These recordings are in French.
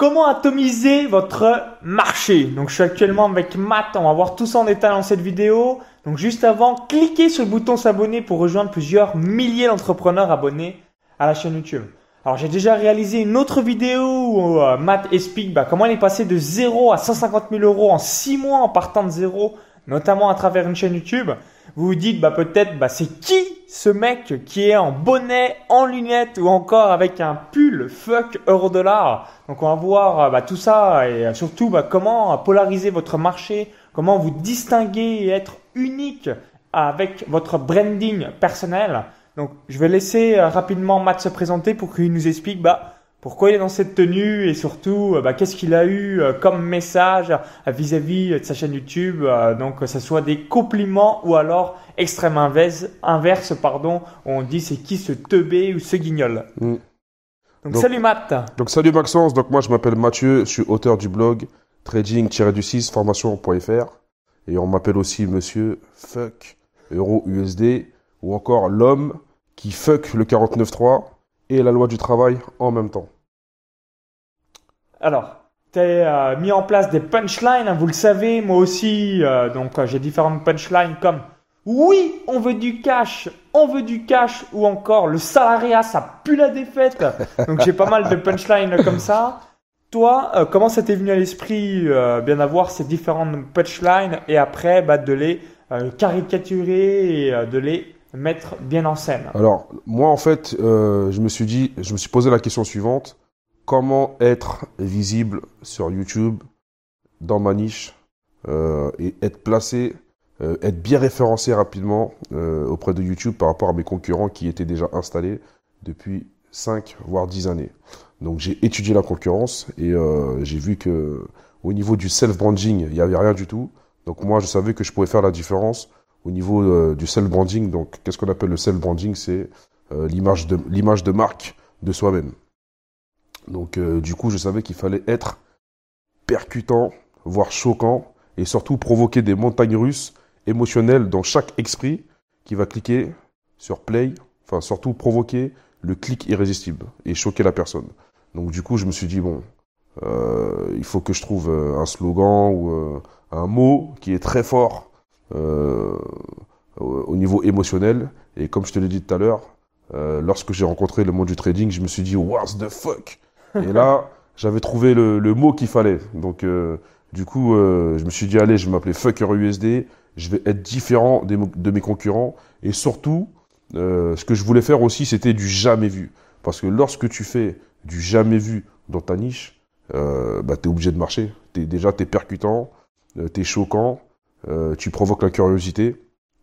Comment atomiser votre marché? Donc je suis actuellement avec Matt, on va voir tout ça en détail dans cette vidéo. Donc juste avant, cliquez sur le bouton s'abonner pour rejoindre plusieurs milliers d'entrepreneurs abonnés à la chaîne YouTube. Alors j'ai déjà réalisé une autre vidéo où euh, Matt explique bah, comment il est passé de 0 à 150 000 euros en 6 mois en partant de zéro, notamment à travers une chaîne YouTube. Vous vous dites bah, peut-être bah, c'est qui ce mec qui est en bonnet, en lunettes ou encore avec un pull fuck euro dollar. Donc on va voir euh, bah, tout ça et euh, surtout bah, comment polariser votre marché, comment vous distinguer et être unique avec votre branding personnel. Donc, je vais laisser euh, rapidement Matt se présenter pour qu'il nous explique bah, pourquoi il est dans cette tenue et surtout euh, bah, qu'est-ce qu'il a eu euh, comme message vis-à-vis de sa chaîne YouTube. donc, que ce soit des compliments ou alors extrême inverse, inverse pardon, où on dit c'est qui ce teubé ou ce guignol. Mm. Donc, salut Matt. Donc salut Maxence, donc moi je m'appelle Mathieu, je suis auteur du blog trading-du6 formation.fr et on m'appelle aussi monsieur fuck euro USD ou encore l'homme qui fuck le 49.3 et la loi du travail en même temps. Alors, tu as euh, mis en place des punchlines, hein, vous le savez, moi aussi, euh, donc euh, j'ai différentes punchlines comme oui, on veut du cash, on veut du cash, ou encore le salariat, ça pue la défaite. Donc j'ai pas mal de punchlines comme ça. Toi, comment ça t'est venu à l'esprit euh, bien d'avoir ces différentes punchlines et après bah, de les caricaturer et de les mettre bien en scène? Alors moi en fait, je me suis dit, je me suis posé la question suivante comment être visible sur YouTube dans ma niche et être placé, être bien référencé rapidement auprès de YouTube par rapport à mes concurrents qui étaient déjà installés depuis 5 voire 10 années. Donc j'ai étudié la concurrence et euh, j'ai vu que au niveau du self-branding, il n'y avait rien du tout. Donc moi, je savais que je pouvais faire la différence au niveau euh, du self-branding. Donc qu'est-ce qu'on appelle le self-branding? C'est euh, l'image de l'image de marque de soi-même. Donc du coup, je savais qu'il fallait être percutant, voire choquant, et surtout provoquer des montagnes russes émotionnelles dans chaque esprit qui va cliquer sur play. Enfin, surtout provoquer le clic irrésistible et choquer la personne. Donc du coup, je me suis dit, bon, euh, il faut que je trouve euh, un slogan ou euh, un mot qui est très fort au niveau émotionnel. Et comme je te l'ai dit tout à l'heure, lorsque j'ai rencontré le monde du trading, je me suis dit, what the fuck? Et là, j'avais trouvé le, mot qu'il fallait. Donc du coup, je me suis dit, allez, je vais m'appeler Fucker USD, je vais être différent de mes concurrents. Et surtout, ce que je voulais faire aussi, c'était du jamais vu. Parce que lorsque tu fais du jamais vu dans ta niche, euh, bah, tu es obligé de marcher. Es, déjà, tu es percutant, euh, tu es choquant, euh, tu provoques la curiosité,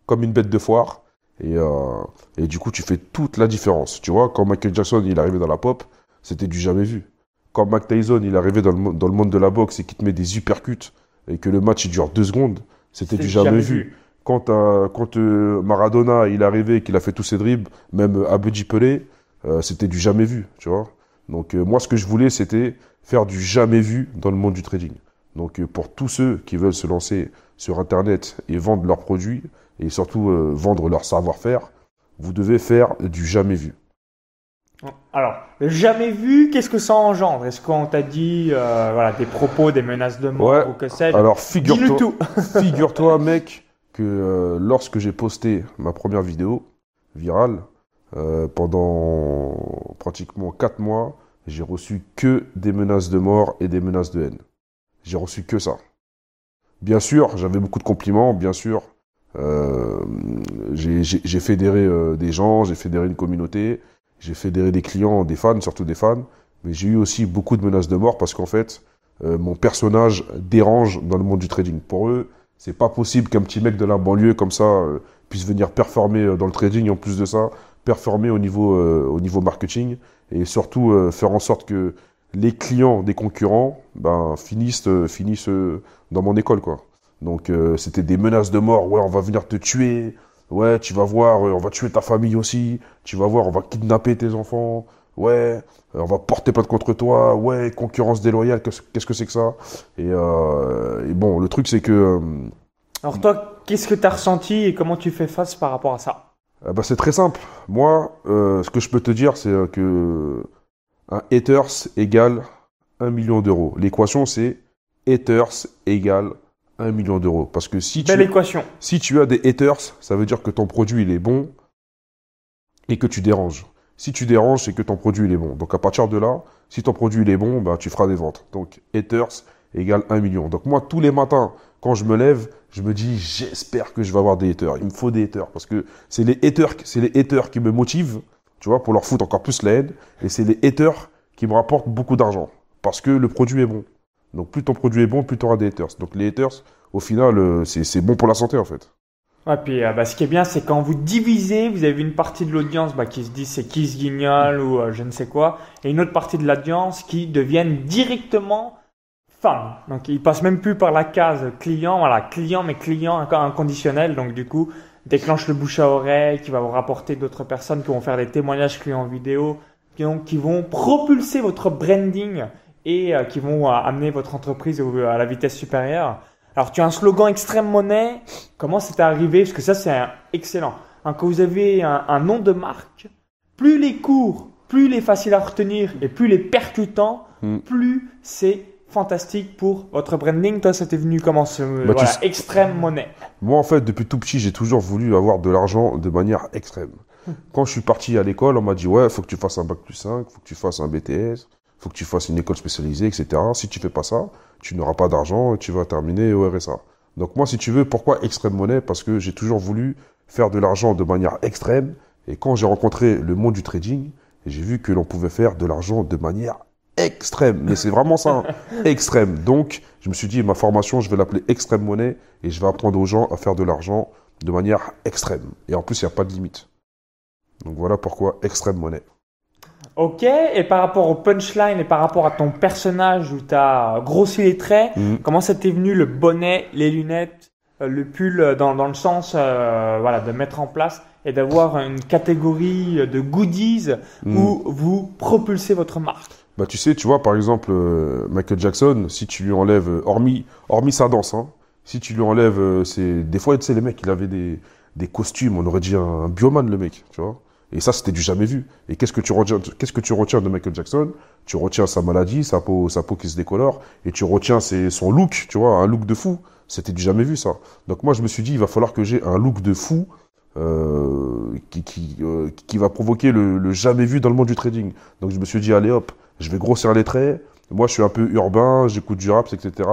comme une bête de foire. Et, euh, et du coup, tu fais toute la différence. Tu vois, quand Michael Jackson il est arrivé dans la pop, c'était du jamais vu. Quand Mac Tyson il est arrivé dans le, dans le monde de la boxe et qu'il te met des uppercuts et que le match il dure deux secondes, c'était du jamais, vu. Quand, quand Maradona il est arrivé et qu'il a fait tous ses dribbles, même Abedi Pelé, c'était du jamais vu, tu vois. Donc euh, moi, ce que je voulais, c'était faire du jamais vu dans le monde du trading. Donc euh, pour tous ceux qui veulent se lancer sur Internet et vendre leurs produits, et surtout euh, vendre leur savoir-faire, vous devez faire du jamais vu. Alors, jamais vu, qu'est-ce que ça engendre? Est-ce qu'on t'a dit voilà, des propos, des menaces de mort ou que sais-je? Alors, figure-toi, figure-toi, mec, que lorsque j'ai posté ma première vidéo virale, euh, pendant pratiquement 4 mois, j'ai reçu que des menaces de mort et des menaces de haine. J'ai reçu que ça. Bien sûr, j'avais beaucoup de compliments, bien sûr. Euh, j'ai fédéré euh, des gens, j'ai fédéré une communauté, j'ai fédéré des clients, des fans, surtout des fans. Mais j'ai eu aussi beaucoup de menaces de mort parce qu'en fait, mon personnage dérange dans le monde du trading. Pour eux, c'est pas possible qu'un petit mec de la banlieue comme ça puisse venir performer dans le trading. En plus de ça, performer au niveau, euh, au niveau marketing et surtout euh, faire en sorte que les clients des concurrents ben, finissent, euh, finissent dans mon école. quoi. Donc c'était des menaces de mort, ouais on va venir te tuer, ouais tu vas voir, on va tuer ta famille aussi, tu vas voir, on va kidnapper tes enfants, ouais on va porter plainte contre toi, ouais concurrence déloyale, qu'est-ce que c'est que ça? Et, et, bon le truc c'est que... Alors toi, qu'est-ce que tu as ressenti et comment tu fais face par rapport à ça? Ah bah, c'est très simple. Moi, euh, ce que je peux te dire, c'est euh, que un haters égale 1 million d'euros. L'équation, c'est haters égale 1 million d'euros. Parce que si tu, Belle équation. si tu as des haters, ça veut dire que ton produit, il est bon et que tu déranges. Si tu déranges, c'est que ton produit, il est bon. Donc, à partir de là, si ton produit, il est bon, ben, tu feras des ventes. Donc, haters égale 1 million. Donc, moi, tous les matins, quand je me lève, je me dis, j'espère que je vais avoir des haters. Il me faut des haters. Parce que c'est les haters, c'est les haters qui me motivent, tu vois, pour leur foutre encore plus la haine. Et c'est les haters qui me rapportent beaucoup d'argent. Parce que le produit est bon. Donc, plus ton produit est bon, plus tu auras des haters. Donc, les haters, au final, euh, c'est bon pour la santé, en fait. Ouais, puis euh, bah, ce qui est bien, c'est quand vous divisez, vous avez une partie de l'audience bah, qui se dit c'est qui ce guignol ou euh, je ne sais quoi, et une autre partie de l'audience qui deviennent directement fans. Donc ils passent même plus par la case client, voilà, client mais client inconditionnel. Donc du coup, déclenche le bouche à oreille, qui va vous rapporter d'autres personnes qui vont faire des témoignages clients vidéo, qui, donc, qui vont propulser votre branding et euh, qui vont euh, amener votre entreprise à la vitesse supérieure. Alors tu as un slogan extrême monnaie. Comment c'est arrivé? Parce que ça c'est excellent. Hein, quand vous avez un, un nom de marque, plus les courts, plus il est facile à retenir et plus les percutants, Mm. plus c'est fantastique pour votre branding. Toi, c'était venu comment ce tu voilà, extrême monnaie? Moi, en fait, depuis tout petit, j'ai toujours voulu avoir de l'argent de manière extrême. Quand je suis parti à l'école, on m'a dit, ouais, faut que tu fasses un bac plus 5, faut que tu fasses un BTS, faut que tu fasses une école spécialisée, etc. Si tu fais pas ça, tu n'auras pas d'argent et tu vas terminer au RSA. Donc moi, si tu veux, pourquoi extrême monnaie? Parce que j'ai toujours voulu faire de l'argent de manière extrême. Et quand j'ai rencontré le monde du trading, j'ai vu que l'on pouvait faire de l'argent de manière extrême. Mais c'est vraiment ça, hein, extrême. Donc, je me suis dit, ma formation, je vais l'appeler extrême monnaie et je vais apprendre aux gens à faire de l'argent de manière extrême. Et en plus, il n'y a pas de limite. Donc voilà pourquoi extrême monnaie. Ok, et par rapport au punchline et par rapport à ton personnage où tu as grossi les traits, Mhm. comment ça t'est venu le bonnet, les lunettes, euh, le pull euh, dans, dans le sens euh, voilà, de mettre en place et d'avoir une catégorie de goodies Mhm. où vous propulsez votre marque? Bah tu sais, tu vois, par exemple, Michael Jackson, si tu lui enlèves, hormis, hormis sa danse, hein, si tu lui enlèves, c'est des fois, tu sais, les mecs, il avait des, des costumes, on aurait dit un, un bioman, le mec, tu vois. Et ça, c'était du jamais vu. Et qu'est-ce que tu retiens, qu'est-ce que tu retiens de Michael Jackson? Tu retiens sa maladie, sa peau, sa peau qui se décolore, et tu retiens ses, son look, tu vois, un look de fou. C'était du jamais vu, ça. Donc moi, je me suis dit, il va falloir que j'ai un look de fou euh, qui, qui, euh, qui va provoquer le, jamais vu dans le monde du trading. Donc je me suis dit, allez hop, je vais grossir les traits. Moi, je suis un peu urbain, j'écoute du rap, etc.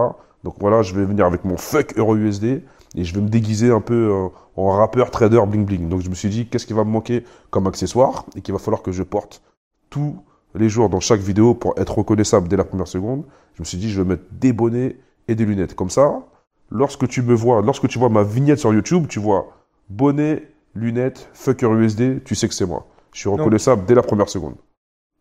Donc voilà, je vais venir avec mon fuck euro USD et je vais me déguiser un peu euh, en rappeur, trader, bling bling. Donc je me suis dit, qu'est-ce qui va me manquer comme accessoire et qu'il va falloir que je porte tous les jours dans chaque vidéo pour être reconnaissable dès la première seconde? Je me suis dit, je vais mettre des bonnets et des lunettes. Comme ça, lorsque tu me vois, lorsque tu vois ma vignette sur YouTube, tu vois bonnet, lunettes, fucker USD, tu sais que c'est moi. Je suis reconnaissable dès la première seconde.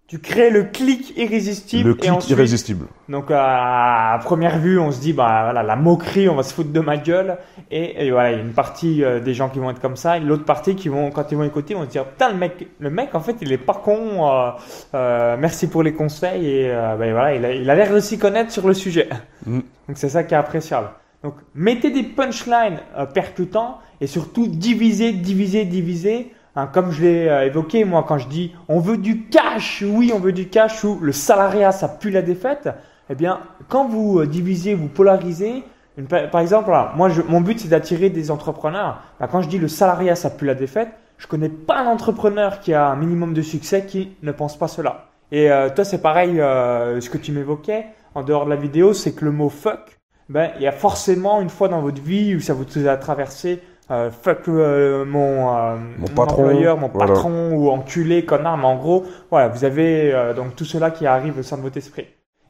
Tu crées le clic irrésistible. Le et clic ensuite, irrésistible. Donc à première vue, on se dit bah voilà la moquerie, on va se foutre de ma gueule. Et, et voilà, il y a une partie euh, des gens qui vont être comme ça, et l'autre partie qui vont quand ils vont écouter, vont se dire putain le mec, le mec en fait il est pas con. euh, euh, merci pour les conseils et ben, voilà, il a il a l'air de s'y connaître sur le sujet. Mm. Donc c'est ça qui est appréciable. Donc mettez des punchlines euh, percutants et surtout divisez, divisez, divisez. Hein, comme je l'ai euh, évoqué, moi, quand je dis on veut du cash, oui, on veut du cash, ou le salariat, ça pue la défaite, eh bien, quand vous euh, divisez, vous polarisez, par exemple, voilà, moi, mon but, c'est d'attirer des entrepreneurs. Bah, quand je dis le salariat, ça pue la défaite, je connais pas un entrepreneur qui a un minimum de succès qui ne pense pas cela. Et euh, toi, c'est pareil, euh, ce que tu m'évoquais en dehors de la vidéo, c'est que le mot fuck, ben, il y a forcément une fois dans votre vie où ça vous a traversé euh, fuck euh, mon, euh, Mon patron, employeur, mon voilà. patron ou enculé, connard, mais en gros, voilà, vous avez euh, donc tout cela qui arrive au sein de votre esprit.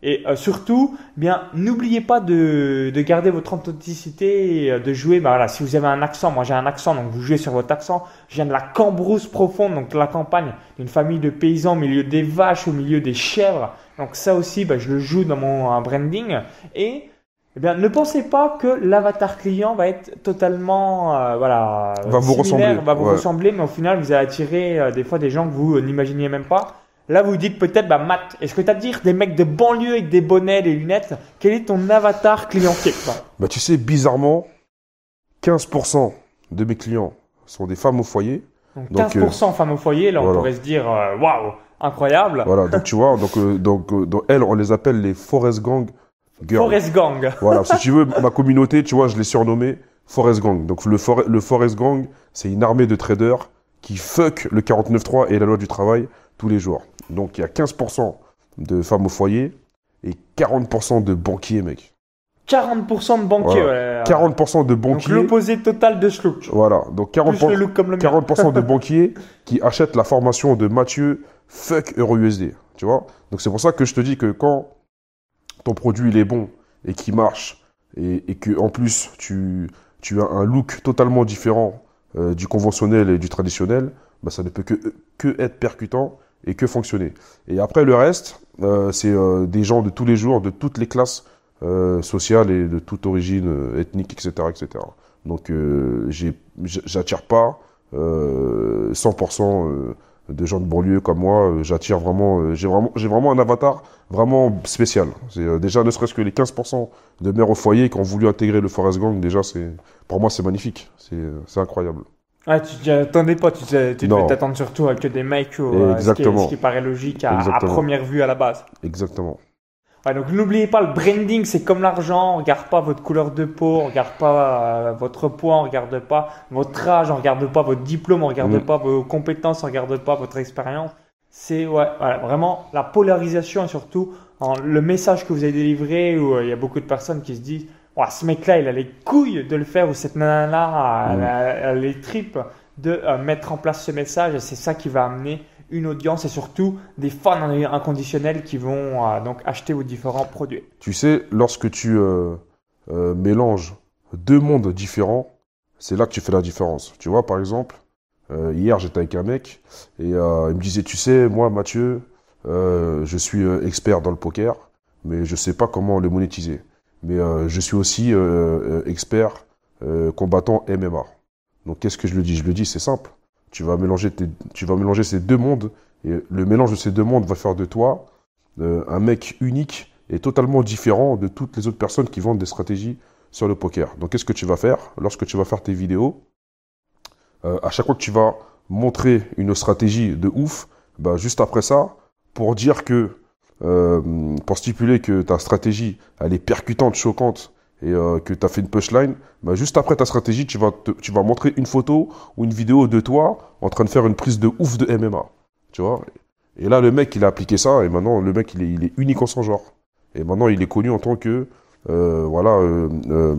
Et euh, surtout, bien, n'oubliez pas de, de garder votre authenticité et euh, de jouer. Bah voilà, si vous avez un accent, moi j'ai un accent, donc vous jouez sur votre accent. Je viens de la Cambrousse profonde, donc de la campagne, d'une famille de paysans au milieu des vaches, au milieu des chèvres. Donc ça aussi, bah, je le joue dans mon branding. Et eh bien, ne pensez pas que l'avatar client va être totalement, euh, voilà, Va vous ressembler, va vous ouais. ressembler, mais au final, vous allez attirer euh, des fois des gens que vous euh, n'imaginiez même pas. Là, vous dites peut-être, bah, Matt, est-ce que tu as dire des mecs de banlieue avec des bonnets, des lunettes Quel est ton avatar client Bah, tu sais, bizarrement, 15% de mes clients sont des femmes au foyer. Donc, Donc, 15% femmes au foyer, là, on voilà. pourrait se dire, euh, waouh, Incroyable. Voilà, donc tu vois, donc, euh, donc, euh, donc elles, on les appelle les Forest Gang Forest Gang. Voilà, si tu veux, ma communauté, tu vois, je l'ai surnommé Forest Gang. Donc le, For- le Forest Gang, c'est une armée de traders qui fuck le 49.3 et la loi du travail tous les jours. Donc il y a 15% de femmes au foyer et 40% de banquiers, mec. 40% de banquiers. Voilà. ouais. 40% de Donc banquiers. l'opposé total de look. Voilà, donc Plus 40%, le look comme le mien. 40% de banquiers qui achètent la formation de Mathieu fuck EuroUSD. Tu vois Donc c'est pour ça que je te dis que quand ton produit il est bon et qu'il marche et, que en plus tu, as un look totalement différent euh, du conventionnel et du traditionnel, bah, ça ne peut que, être percutant et que fonctionner. Et après le reste, euh, c'est euh, des gens de tous les jours, de toutes les classes sociales et de toute origine ethnique, etc., etc. Donc j'attire pas euh, 100% euh, de gens de banlieue comme moi. Euh, J'attire vraiment, euh, j'ai vraiment, j'ai vraiment un avatar vraiment spécial. C'est euh, déjà ne serait-ce que les 15% de mères au foyer qui ont voulu intégrer le Forest Gang. Déjà, c'est pour moi c'est magnifique. C'est c'est incroyable. Ouais, tu t'y attendais pas, tu, tu devais t'attendre surtout à que des mecs, ou, euh, ce, qui, ce qui paraît logique à, à première vue à la base. Exactement. Ouais, donc n'oubliez pas, le branding, c'est comme l'argent. On regarde pas votre couleur de peau, on regarde pas euh, votre poids, on regarde pas votre âge, on regarde pas votre diplôme, on regarde Mm. pas vos compétences, on regarde pas votre expérience. C'est ouais, voilà, vraiment la polarisation et surtout en- le message que vous avez délivré où euh, il y a beaucoup de personnes qui se disent Ouah, ce mec-là, il a les couilles de le faire ou cette nana-là, elle, Mm. a- elle a les tripes de euh, mettre en place ce message et c'est ça qui va amener une audience et surtout des fans inconditionnels qui vont euh, donc acheter vos différents produits. Tu sais, lorsque tu euh, euh, mélanges deux mondes différents, c'est là que tu fais la différence. Tu vois, par exemple, hier j'étais avec un mec et il me disait, tu sais, moi Mathieu, je suis expert dans le poker, mais je sais pas comment le monétiser. Mais je suis aussi expert combattant MMA. Donc qu'est-ce que je lui dis? Je lui dis, c'est simple. Tu vas mélanger ces deux mondes et le mélange de ces deux mondes va faire de toi euh, un mec unique et totalement différent de toutes les autres personnes qui vendent des stratégies sur le poker. Donc qu'est-ce que tu vas faire lorsque tu vas faire tes vidéos? Euh, À chaque fois que tu vas montrer une stratégie de ouf, bah, juste après ça, pour dire que, euh, pour stipuler que ta stratégie, elle est percutante, choquante, et euh, que tu as fait une punchline, bah, juste après ta stratégie, tu vas, tu vas montrer une photo ou une vidéo de toi en train de faire une prise de ouf de MMA. Tu vois? Et là, le mec, il a appliqué ça, et maintenant, le mec, il est, unique en son genre. Et maintenant, il est connu en tant que, euh, voilà, euh,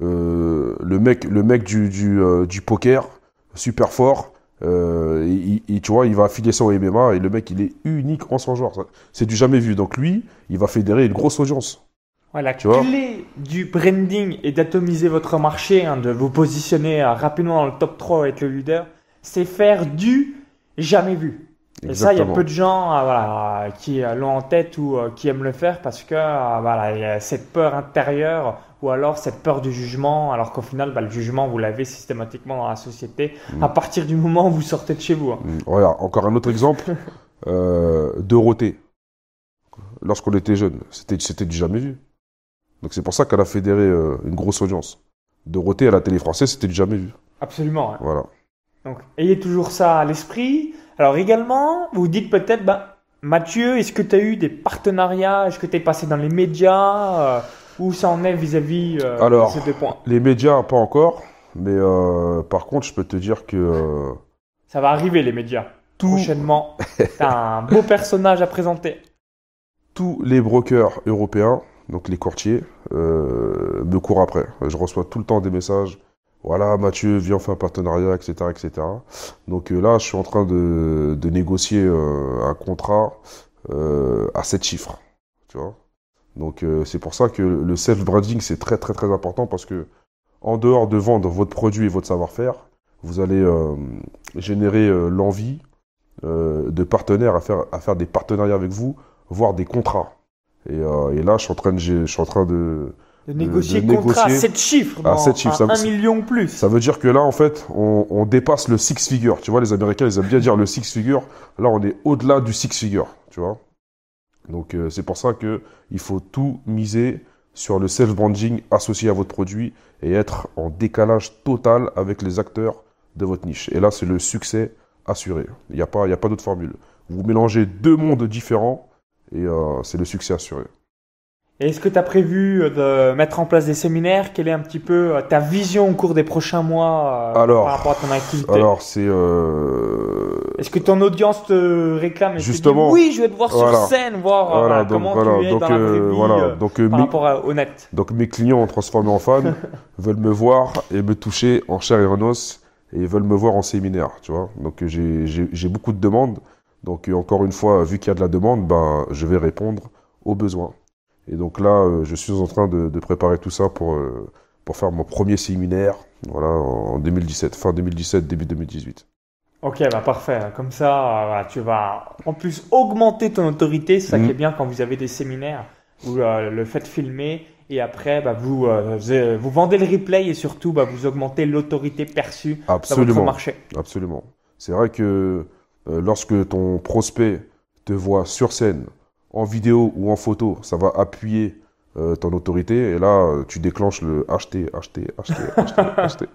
le mec, le mec du, du, poker, super fort. Euh, il- tu vois, il va affilier ça au MMA, et le mec, il est unique en son genre. C'est du jamais vu. Donc lui, il va fédérer une grosse audience. Ouais, la Tu vois clé du branding et d'atomiser votre marché, hein, de vous positionner euh, rapidement dans le top 3 et être le leader, c'est faire du jamais vu. Et ça, il y a peu de gens euh, voilà, euh, qui l'ont en tête ou euh, qui aiment le faire parce que voilà, il y a cette peur intérieure ou alors cette peur du jugement, alors qu'au final, bah, le jugement, vous l'avez systématiquement dans la société Mm. à partir du moment où vous sortez de chez vous. hein. Mm, encore un autre exemple. Dorothée. Lorsqu'on était jeune, c'était du jamais vu. Donc c'est pour ça qu'elle a fédéré euh, une grosse audience. Dorothée à la télé française, c'était du jamais vu. Absolument. hein. Voilà. Donc, ayez toujours ça à l'esprit. Alors également, vous dites peut-être, bah, Mathieu, est-ce que tu as eu des partenariats? Est-ce que tu es passé dans les médias? Euh, Où ça en est vis-à-vis euh, Alors, de ces deux points? Les médias, pas encore. Mais par contre, je peux te dire que Ça va arriver, les médias. tout, Prochainement, t'as un beau personnage à présenter. tous les brokers européens, donc les courtiers, euh, me courent après. Je reçois tout le temps des messages. Voilà, Mathieu, viens, on fait un partenariat, etc., etc. Donc euh, là, je suis en train de, de négocier euh, un contrat euh, à 7 chiffres. Tu vois? Donc c'est pour ça que le self-branding, c'est très, très, très important parce que en dehors de vendre votre produit et votre savoir-faire, vous allez générer l'envie de partenaires à faire, à faire des partenariats avec vous, voire des contrats. Et, euh, et là, je suis en train de, je suis en train de, De négocier de contrat à négocier 7 chiffres. à dans sept chiffres, un, ça- 1 million plus. ça veut dire que là, en fait, on, on dépasse le six figure. Tu vois, les Américains, ils aiment bien dire le six figure. Là, on est au-delà du six figure. Tu vois. Donc, euh, c'est pour ça que il faut tout miser sur le self-branding associé à votre produit et être en décalage total avec les acteurs de votre niche. Et là, c'est le succès assuré. Il n'y a pas, il y a pas d'autre formule. vous mélangez deux mondes différents et euh, c'est le succès assuré. Et est-ce que tu as prévu euh, de mettre en place des séminaires? Quelle est un petit peu euh, ta vision au cours des prochains mois euh, Alors, par rapport à ton activité? Alors, c'est. euh, Est-ce que ton audience te réclame et te dit, Justement. Oui, je vais te voir Voilà. sur scène, voir voilà, voilà, donc, comment voilà, tu es donc, dans la vraie vie voilà, donc, par mes- rapport à, au net? donc mes clients transformés en fans veulent me voir et me toucher en chair et en os et veulent me voir en séminaire, tu vois. Donc j'ai beaucoup de demandes. Donc euh, encore une fois, vu qu'il y a de la demande, ben, je vais répondre aux besoins. Et donc là, euh, je suis en train de, de préparer tout ça pour, euh, pour faire mon premier séminaire voilà, en 2017, fin 2017, début 2018. Ok, bah parfait. Comme ça, voilà, tu vas en plus augmenter ton autorité. C'est ça Mhm. qui est bien quand vous avez des séminaires où euh, le faites filmer et après, bah, vous, euh, vous, vous vendez le replay et surtout, bah, vous augmentez l'autorité perçue dans votre Absolument. marché. Absolument. C'est vrai que lorsque ton prospect te voit sur scène, en vidéo ou en photo, ça va appuyer euh, ton autorité et là, euh, tu déclenches le acheter, acheter, acheter, acheter, acheter.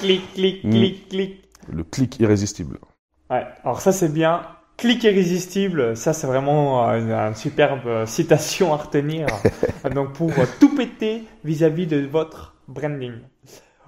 Clic, clic, Mhm. clic, clic. Le clic irrésistible. Ouais, alors ça c'est bien. Clic irrésistible, ça c'est vraiment euh, une, une superbe euh, citation à retenir. Donc pour euh, tout péter vis-à-vis de votre branding.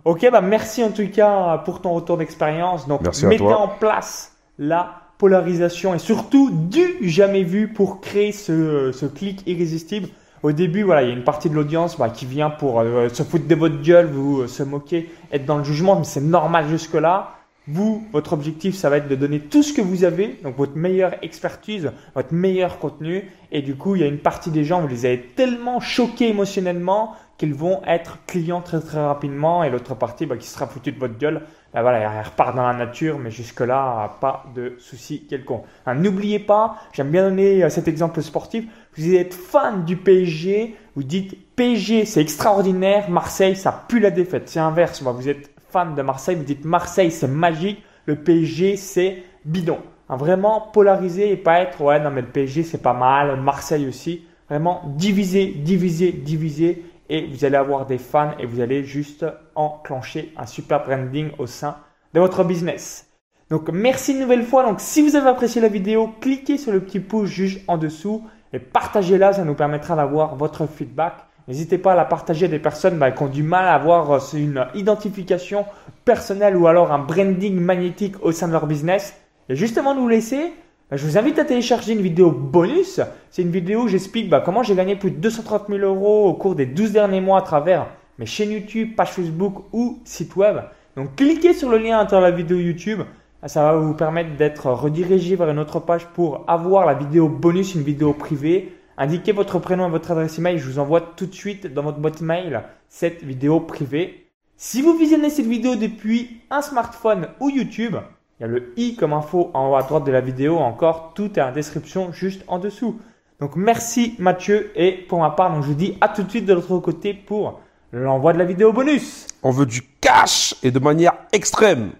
Ok, bah merci en tout cas pour ton retour d'expérience. Donc Merci mettez en place la polarisation et surtout du jamais vu pour créer ce, ce clic irrésistible. Au début, voilà, il y a une partie de l'audience bah, qui vient pour euh, se foutre de votre gueule, vous euh, se moquer, être dans le jugement, mais c'est normal jusque-là. Vous, votre objectif, ça va être de donner tout ce que vous avez, donc votre meilleure expertise, votre meilleur contenu. Et du coup, il y a une partie des gens, vous les avez tellement choqués émotionnellement qu'ils vont être clients très très rapidement. Et l'autre partie, bah, qui sera foutue de votre gueule, bah, voilà, elle repart dans la nature, mais jusque-là, pas de souci quelconque. Hein, N'oubliez pas, j'aime bien donner euh, cet exemple sportif. Vous êtes fan du PSG, vous dites PSG, c'est extraordinaire, Marseille, ça pue la défaite. C'est inverse, bah, vous êtes fan de Marseille, vous dites Marseille, c'est magique, le PSG, c'est bidon. Hein, vraiment polariser et pas être ouais, non, mais le PSG, c'est pas mal, Marseille aussi. Vraiment diviser, diviser, diviser et vous allez avoir des fans et vous allez juste enclencher un super branding au sein de votre business. Donc merci une nouvelle fois. Donc si vous avez apprécié la vidéo, cliquez sur le petit pouce juste en dessous et partagez-la, ça nous permettra d'avoir votre feedback. N'hésitez pas à la partager à des personnes bah, qui ont du mal à avoir euh, une identification personnelle ou alors un branding magnétique au sein de leur business. Et justement de vous laisser, je vous invite à télécharger une vidéo bonus. C'est une vidéo où j'explique bah, comment j'ai gagné plus de 230 000 euros au cours des 12 derniers mois à travers mes chaînes YouTube, page Facebook ou site web. Donc cliquez sur le lien à la vidéo YouTube. Ça va vous permettre d'être redirigé vers une autre page pour avoir la vidéo bonus, une vidéo privée. Indiquez votre prénom et votre adresse email. Je vous envoie tout de suite dans votre boîte mail cette vidéo privée. Si vous visionnez cette vidéo depuis un smartphone ou YouTube, il y a le i comme info en haut à droite de la vidéo. Encore, tout est en description juste en dessous. Donc merci Mathieu et pour ma part, donc je vous dis à tout de suite de l'autre côté pour l'envoi de la vidéo bonus. On veut du cash et de manière extrême.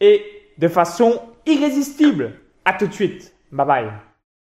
et de façon irrésistible. À tout de suite. Bye bye.